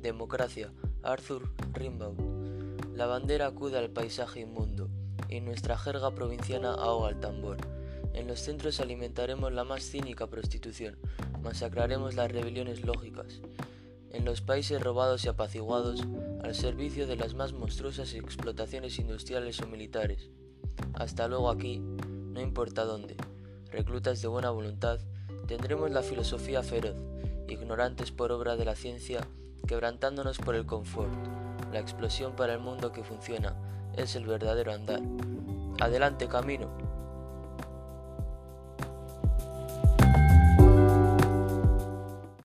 democracia, Arthur Rimbaud. La bandera acude al paisaje inmundo, y nuestra jerga provinciana ahoga el tambor. En los centros alimentaremos la más cínica prostitución, masacraremos las rebeliones lógicas. En los países robados y apaciguados, al servicio de las más monstruosas explotaciones industriales o militares. Hasta luego aquí, no importa dónde, reclutas de buena voluntad, tendremos la filosofía feroz, ignorantes por obra de la ciencia, quebrantándonos por el confort. La explosión para el mundo que funciona es el verdadero andar. Adelante camino,